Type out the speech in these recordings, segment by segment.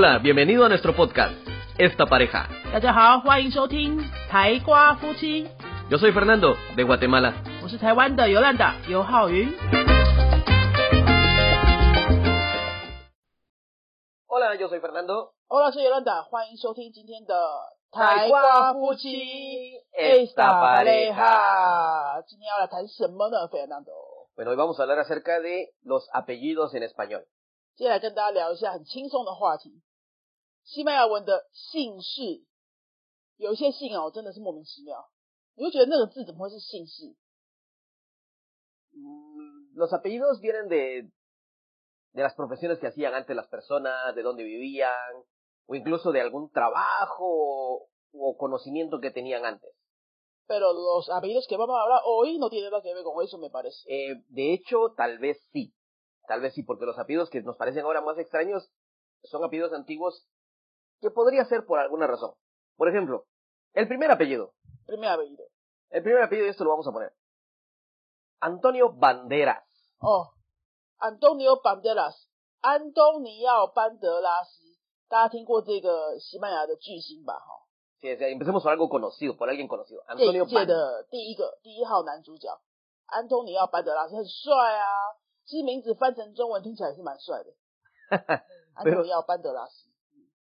Hola, bienvenido a nuestro podcast, Esta Pareja. 大家好，欢迎收听台瓜夫妻， Yo soy Fernando, de Guatemala. 我是台湾的游览达尤浩云。 Hola, yo soy Fernando. 欧老师游览达，欢迎收听今天的台瓜夫妻 Esta Esta pareja。今天要来谈什么呢，Fernando？ Bueno, hoy vamos a hablar acerca de los apellidos en español. 接下来跟大家聊一下很轻松的话题， 西班牙文的姓氏。有一些姓哦，真的是莫名其妙，你会觉得那个字怎么会是姓氏？ Mm, Los apellidos vienen de, de las profesiones que hacían antes las personas, de dónde vivían, o incluso de algún trabajo o conocimiento que tenían antes. Pero los apellidos que vamos a hablar hoy no tienen nada que ver con eso, me parece. Eh, de hecho, tal vez sí. Tal vez sí, porque los apellidos que nos parecen ahora más extraños son apellidos antiguos que podría ser por alguna razón. Por ejemplo, el primer apellido. Primer apellido. El primer apellido, y esto lo vamos a poner. Antonio Banderas. 哦，Antonio Banderas，安东尼奥·班德拉斯，大家听过这个西班牙的巨星吧？哈， Sí, sí, empecemos por algo conocido, por alguien conocido. 这 Antonio 一届 Banderas. 的第一个第一号男主角，安东尼奥·班德拉斯很帅啊，其实名字翻成中文听起来也是蛮帅的，安东尼奥·班德拉斯。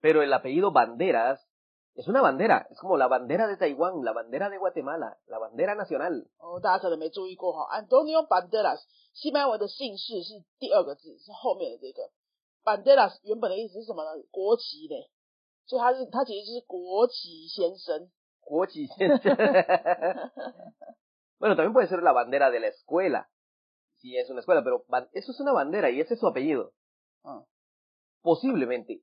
Pero el apellido Banderas es una bandera. Es como la bandera de Taiwán, la bandera de Guatemala, la bandera nacional. 哦，大家可能没注意过哈，Antonio Banderas，西班牙文的姓氏是第二个字，是后面的这个 Banderas 原本的意思是什么呢？国旗嘞，所以他是他其实是国旗先生。 Guochi. bueno, también puede ser la bandera de la escuela. Si es una escuela, pero ban- eso es una bandera y ese es su apellido. Ah. Posiblemente,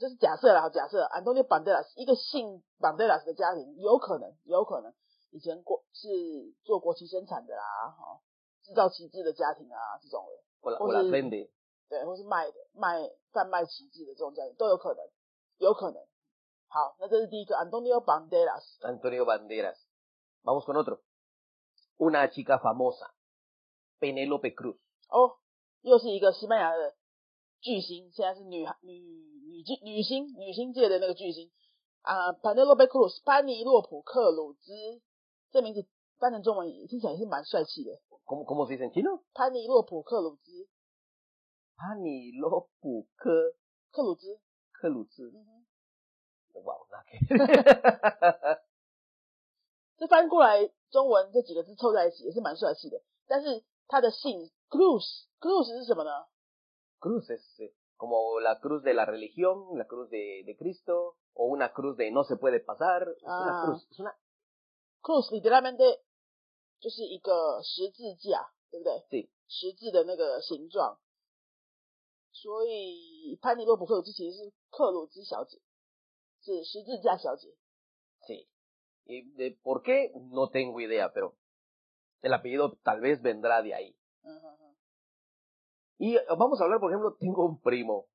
我这是假设啦，假设 Antonio Banderas 一个姓 Banderas 的家庭，有可能有可能以前国是做国旗生产的啦，哈、制造旗帜的家庭啊这种的。O, la- O o las sea, vende. 对，或是卖的卖贩卖旗帜的这种家庭都有可能，有可能。好，那这是第一个 Antonio Banderas，Antonio Banderas. Vamos con otro. Una chica famosa. Penélope Cruz. 哦，又是一个西班牙的巨星，现在是女女女巨女星女星界的那个巨星。啊、p a n e l o p e Cruz，潘尼洛普克鲁兹，这名字翻成中文也听起来也是蛮帅气的，¿Cómo, cómo se dice en chino? 潘尼洛普克鲁兹，潘尼洛普克克鲁兹。克鲁兹。哼，Wow, nada que- 这翻过来中文这几个字凑在一起也是蛮帅气的，但是他的姓 Cruz，Cruz 是什么呢？cruz es eh, como la cruz de la religión, la cruz de, de Cristo, o una cruz de no se puede pasar. Es una Ah. cruz, es una... Cruz literalmente 就是一个十字架，对不对？对，十字的那个形状。所以潘尼洛普克鲁兹其实是克鲁兹小姐，是十字架小姐。 Sí. Y de por qué, no tengo idea, pero el apellido tal vez vendrá de ahí. 嗯哼哼， Y eh, vamos a hablar, por ejemplo, tengo un primo.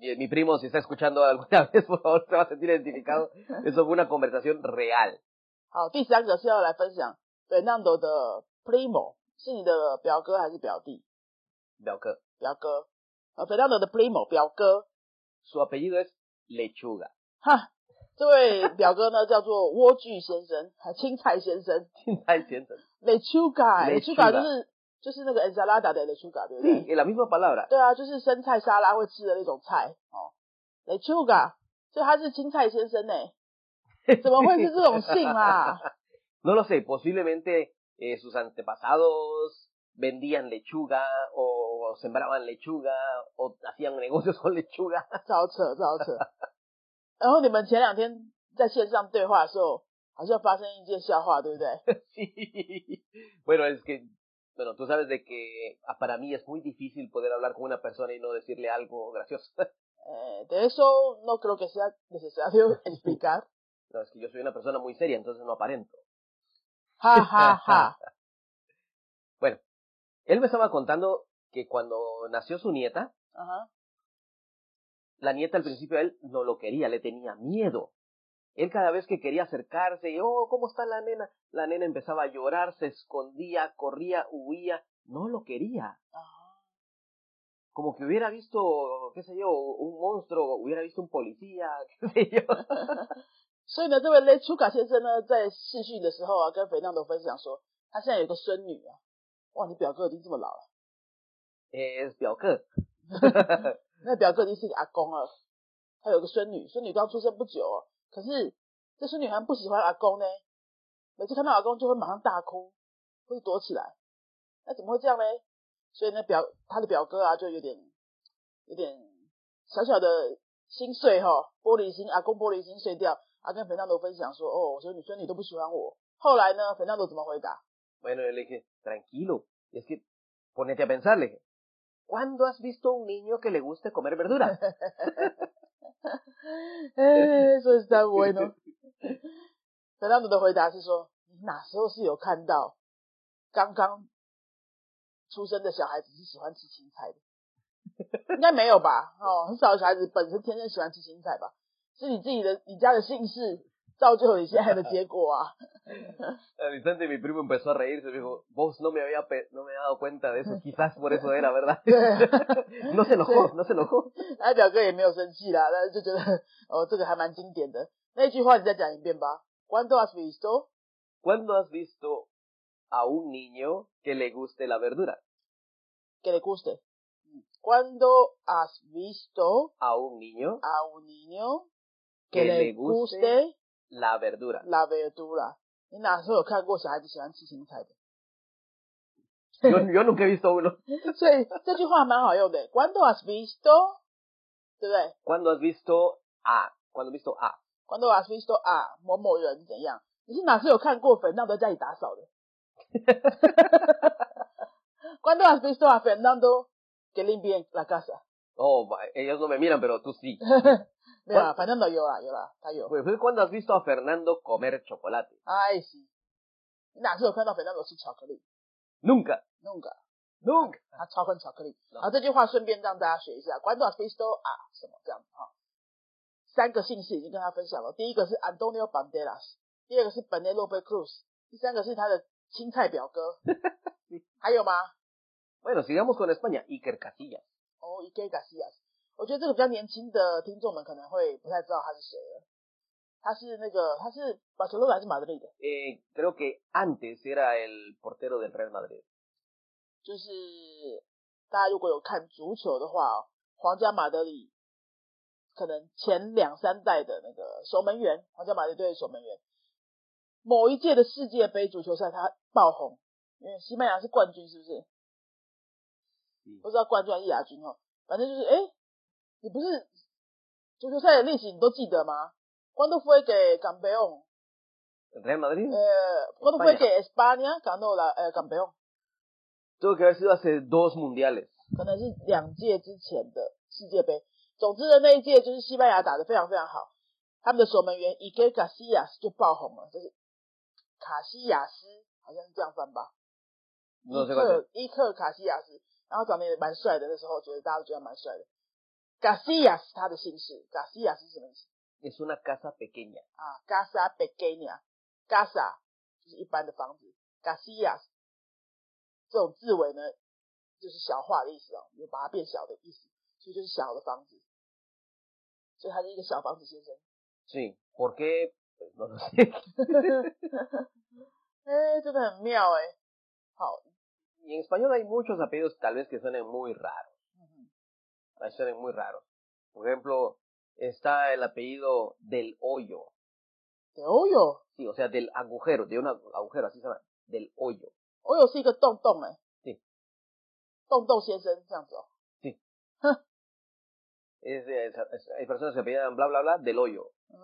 Y, eh, Mi primo, si está escuchando alguna vez, por favor, se va a sentir identificado. Eso fue una conversación real. 好，第三个是要来分享 Fernando 的 Primo，是你的表哥还是表弟？ Veo que 表哥。呃，Fernando 的 Primo 表哥， su apellido es Lechuga. 哈，这位表哥呢叫做莴苣先生，还青菜先生。Ay, siento. Lechuga，Lechuga Lechuga 就是 就是那个 ensalada 的 Lechuga，对不对？es la misma palabra. 对啊，就是生菜沙拉会吃的那种菜哦。Lechuga，所以他是青菜先生呢，怎么会是这种姓啊？No lo sé, posiblemente eh, sus antepasados vendían lechuga o sembraban lechuga o hacían negocios con lechuga. 超扯，超扯。然后你们前两天在线上对话的时候，好像发生一件笑话，对不对？Sí. Bueno, es que, bueno, tú sabes de que ah, para mí es muy difícil poder hablar con una persona y no decirle algo gracioso. Eh, de eso no creo que sea necesario explicar. No, es que yo soy una persona muy seria, entonces no aparento. Ja, ja, ja. bueno, él me estaba contando que cuando nació su nieta, Ajá. la nieta al principio él no lo quería, le tenía miedo. Él cada vez que quería acercarse, y, oh, ¿cómo está la nena? La nena empezaba a llorar, se escondía, corría, huía, no lo quería. Ajá. Como que hubiera visto, qué sé yo, un monstruo, hubiera visto un policía, qué sé yo. 所以呢，这位 Le 楚卡先生呢，在试训的时候啊，跟肥亮斗分享说，他现在有个孙女啊，哇，你表哥已经这么老了， es 表哥。那表哥已经是个阿公了，他有个孙女，孙女刚出生不久、哦， 可是这孙女还不喜欢阿公呢，每次看到阿公就会马上大哭，或者躲起来，那怎么会这样呢？所以呢，表他的表哥啊，就有点有点小小的心碎哈、玻璃心，阿公玻璃心碎掉。啊，跟肥亮斗分享说，哦，我说你孙女都不喜欢我。后来呢，肥亮斗怎么回答？Bueno, le dije, tranquilo, es que ponete a pensar, le dije, ¿cuándo has visto un niño que le guste comer verdura? 哎，说实在 bueno。肥亮斗的回答是说，你哪时候是有看到刚刚出生的小孩子是喜欢吃青菜的？应该没有吧？哦，很少有小孩子本身天生喜欢吃青菜吧？是你自己的你家的姓氏造就你现在的结果啊！ Al instante mi primo empezó a reírse, me dijo, vos no me había, pe- no me había dado cuenta de eso, quizás por eso era, ¿verdad? 对， no se enojó, no se enojó. 他表哥也没有生气啦，但是就觉得哦，这个还蛮经典的。那句话你再讲一遍吧。¿Cuándo has visto ¿Cuándo has visto a un niño que le guste la verdura? que le guste? ¿Cuándo has visto A un niño a un niño que que le le guste guste la verdura. la verdura？你哪时候有看过小孩子喜欢吃青菜的？ Yo, yo nunca he visto uno. 所以这句话蛮好用的。¿Cuándo has visto？对不对 ¿Cuándo has visto a? ¿Cuándo has visto a? ？¿Cuándo has visto a 某某人怎样？你是哪时有看过粉亮在家里打扫的？¿Cuándo has visto a Fernando que limpia la casa？ Oh, va- ellos no me miran, pero tú sí. 没有啊，反正都有啦，有啦，他有。 Pues, ¿Cuándo has visto a Fernando comer chocolate? 哎是，你哪次有看到 Fernando 吃巧克力？ Nunca, 弄个， nunca. 他超恨巧克力。 No. 好，这句话顺便让大家学一下，Cuando has visto 啊什么这样子哈。三个姓氏已经跟他分享了，第一个是 Antonio Banderas，第二个是 Penelope Cruz，第三个是他的青菜表哥。还有吗？ Bueno, sigamos con España. Iker Casillas. 哦 i k e Garcias， 我觉得这个比较年轻的听众们可能会不太知道他是谁了。他是那个，他是巴塞罗那还是马德里的？Eh, creo que antes era el portero del Real Madrid. 就是大家如果有看足球的话哦，皇家马德里可能前两三代的那个守门员，皇家马德里队的守门员，某一届的世界杯足球赛他爆红，因为西班牙是冠军，是不是？嗯不知道冠军还是亚军哦，反正就是哎，诶你不是足球赛的历史你都记得吗？¿Cuándo fue que campeón？¿El Real Madrid? 呃，¿Cuándo fue que España ganó la 呃 campeón？Tuvo que haber sido hace dos mundiales. 可能是两届之前的世界杯。总之的那一届就是西班牙打得非常非常好，他们的守门员 Ike Casillas 就爆红了，就是卡西亚斯，好像是这样翻吧克伊克卡西亚斯，然后长得也蛮帅的，那时候觉得大家都觉得蛮帅的。Garcias 他的姓氏，Garcias 是什么意思 Es una casa pequeña. 啊？Casa pequeña，Casa 就是一般的房子，Garcias 这种字尾呢，就是小化的意思哦，有把它变小的意思，所以就是小的房子。所以他是一个小房子先生。Sí. ¿Por qué? Pues no lo sé. 哎、真的很妙哎。好 en español hay muchos apellidos tal vez que suenen muy raros. 嗯哼 Ahí suenan muy raros. Por ejemplo, está el apellido del hoyo. 对，哦哟， Sí, o sea, del agujero, de un agu- agujero, así se llama. Del hoyo. 哦哟是一个洞洞哎。对。洞洞先生这样子哦。 Es, es- es- hay personas que apellidan bla bla bla del hoyo. 嗯，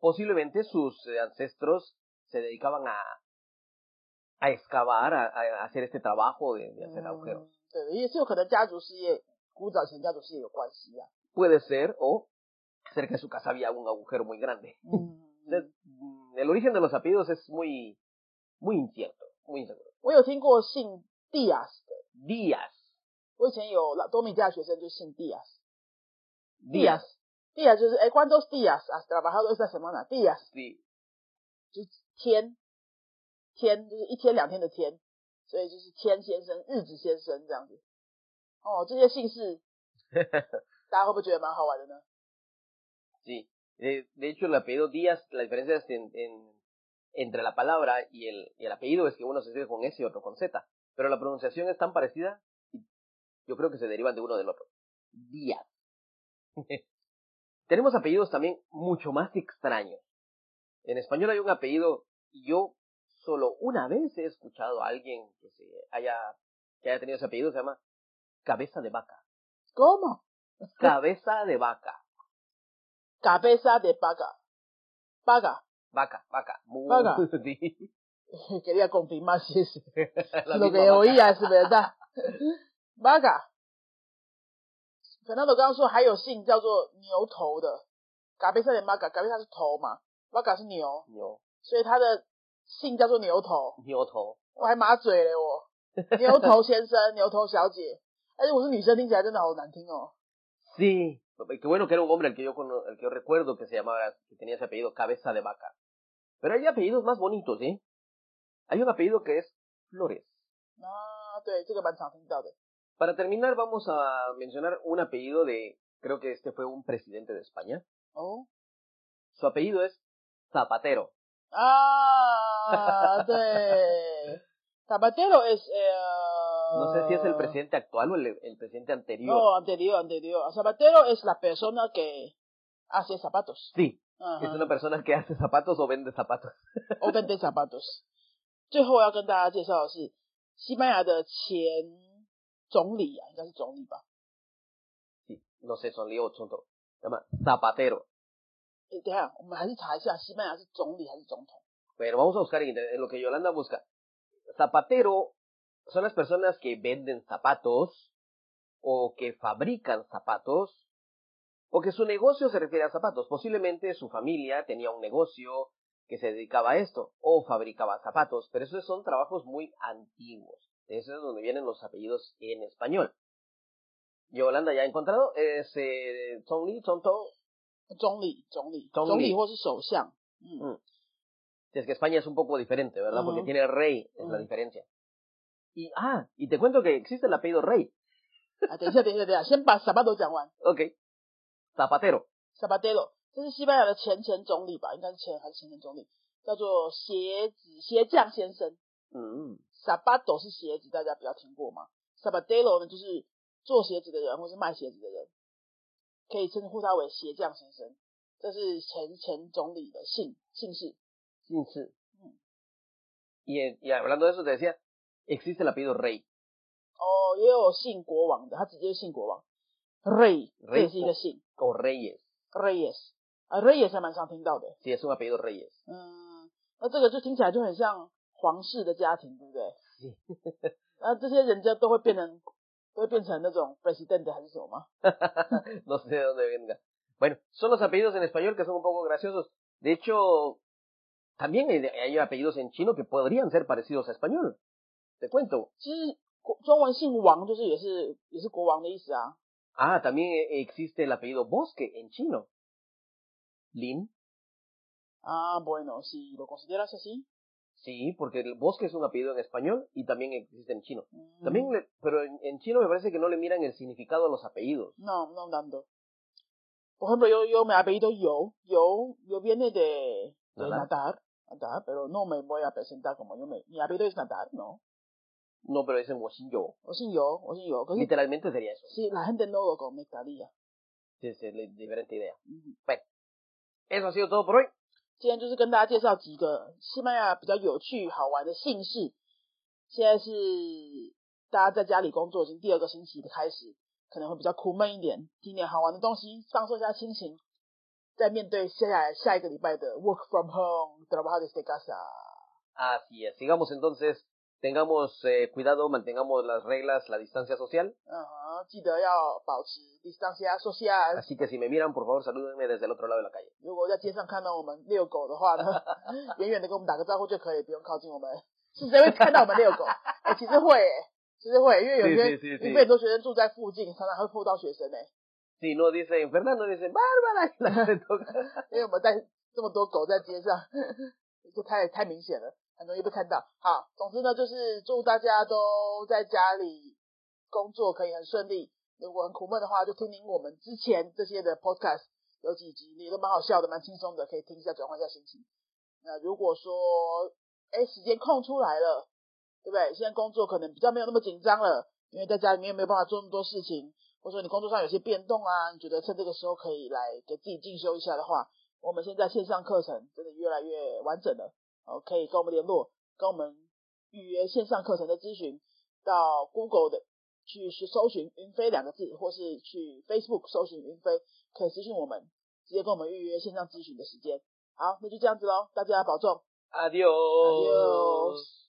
Posiblemente sus eh, ancestros se dedicaban a, a excavar, a, a hacer este trabajo de, de hacer agujeros. 嗯对，也是有可能家族事业， 古早以前家族事业有关系啊。 puede ser, o cerca de su casa había un agujero muy grande. Entonces, mm, el origen de los apellidos es muy, muy incierto, muy inseguro. 我有听过姓 Diaz 的， Díaz, 我以前有老多米家学生就姓 Diaz。 Díaz, Díaz 就是哎，¿cuántos días has trabajado esta semana? Díaz sí. 就是天，天就是一天两天的天，所以就是天先生、日子先生这样子。 哦，这些姓氏大家会不会觉得蛮好玩的呢？ Sí, de, de hecho el apellido Díaz, la diferencia es en, en- entre la palabra y el, y el apellido es que uno se escribe con S y otro con Z, pero la pronunciación es tan parecida y yo creo que se derivan de uno del otro. Díaz. Tenemos apellidos también mucho más extraños. En español hay un apellido y yo solo una vez he escuchado a alguien que se haya que haya tenido ese apellido, se llama cabeza de vaca. ¿Cómo? Cabeza de vaca. Cabeza de vaca. Vaca. Vaca, vaca. Muy- Vaca. Sí. Quería confirmar si es lo que vaca. oía es verdad. Vaca。Fernando 刚刚说还有姓叫做牛头的，Cabeza de vaca，Cabeza 是头嘛，vaca 是牛，牛所以他的姓叫做牛头。牛头。我还马嘴嘞我，牛头先生、牛头小姐，但是我是女生，听起来真的好难听哦。 Sí. Qué bueno que era un hombre el que yo cono- el que yo recuerdo que se llamaba, que tenía ese apellido, cabeza de vaca. Pero hay apellidos más bonitos, ¿eh? Hay un apellido que es Flores. 啊，对，这个蛮常听到的。 Para terminar, vamos a mencionar un apellido de, creo que este fue un presidente de España. 哦 Su apellido es Zapatero. 啊，对，Zapatero es eh, No sé si es el presidente actual o el, el presidente anterior. No, anterior, anterior. Zapatero es la persona que hace zapatos. Sí, 嗯 es 哼 una persona que hace zapatos o vende zapatos. o vende zapatos。最后要跟大家介绍的是西班牙的前总理啊，应该是总理吧？ Sí, no sé, son lío tonto. Se llama Zapatero. 诶，等一下，我们还是查一下西班牙是总理还是总统。 Pero vamos a buscar en internet, en lo que Yolanda busca. Zapatero son las personas que venden zapatos o que fabrican zapatos o que su negocio se refiere a zapatos. Posiblemente su familia tenía un negocio que se dedicaba a esto o fabricaba zapatos, pero esos son trabajos muy antiguos. De eso es donde vienen los apellidos en español. Yolanda ya ha encontrado es eh, Tong Li, Tong Tong. Tong Li, Tong Li. Tong mm. mm. es que España es un poco diferente, ¿verdad? Porque tiene rey, es la diferencia. 啊等一下等一下等一下先把什么都讲完 ok. Sabadilo sabadilo 这是西班牙的前前总理吧应该是前还是前前总理叫做鞋子鞋匠先生嗯嗯。Sabadilo 是鞋子大家不要听过吗？Sabadilo 呢就是做鞋子的人或是卖鞋子的人可以称呼他为鞋匠先生。这是前前总理的姓姓氏。姓氏。嗯。演演员的是哪些 existe el apellido rey. 哦，也有姓国王的，他直接姓国王。Rey，这 Rey 也是一个姓 O reyes. Reyes 啊，Reyes 还蛮常听到的。 Sí, es un apellido reyes. 嗯，那这个就听起来就很像皇室的家庭，对不对？ Sí. 那这些人家都会变成，都会变成那种 president 还是什么吗？ no sé de dónde venga. Bueno, son los apellidos en español que son un poco graciosos. De hecho, también hay, hay apellidos en chino que podrían ser parecidos a español. Te cuento. 其实国中文姓王就是也是也是国王的意思啊。 Ah, también existe el apellido Bosque en chino. Lin. Ah, bueno, si lo consideras así. Sí, porque el Bosque es un apellido en español y también existe en chino. mm, También, le- pero en, en chino me parece que no le miran el significado a los apellidos. No, no tanto. Por ejemplo, yo, yo me apellido Yo. Yo, yo viene de, de Nadar. nadar, nadar, pero no me voy a presentar como yo me... Mi apellido es nadar, ¿no? No, pero dicen Yo. 我姓尤，我姓尤，可是 Literalmente sería eso. sí, la gente no lo conectaría. Sí, es la diferente idea. 嗯， Eso ha sido todo por hoy. 今天就是跟大家介绍几个西班牙比较有趣好玩的姓氏。现在是大家在家里工作已经第二个星期的开始，可能会比较苦闷一点，听点好玩的东西，放松一下心情，再面对接下来下一个礼拜的 work from home trabajar desde casa。 Así es. Sigamos entonces. tengamos eh, cuidado, mantengamos las reglas, la distancia social. Uh -huh. Así que si me miran, por favor, salúdenme desde el otro lado de la calle. Si no dicen, Fernando, dicen, Bárbara, 很容易被看到。好，总之呢，就是祝大家都在家里工作可以很顺利。如果很苦闷的话，就听听我们之前这些的 podcast，有几集也都蛮好笑的，蛮轻松的，可以听一下，转换一下心情。那如果说，哎，时间空出来了，对不对？现在工作可能比较没有那么紧张了，因为在家里面没有办法做那么多事情，或者说你工作上有些变动啊，你觉得趁这个时候可以来给自己进修一下的话，我们现在线上课程真的越来越完整了，哦，可以跟我们联络，跟我们预约线上课程的咨询，到 Google 的去搜寻“云飞”两个字，或是去 Facebook 搜寻“云飞”，可以私信我们，直接跟我们预约线上咨询的时间。好，那就这样子喽，大家保重，Adios，Adios。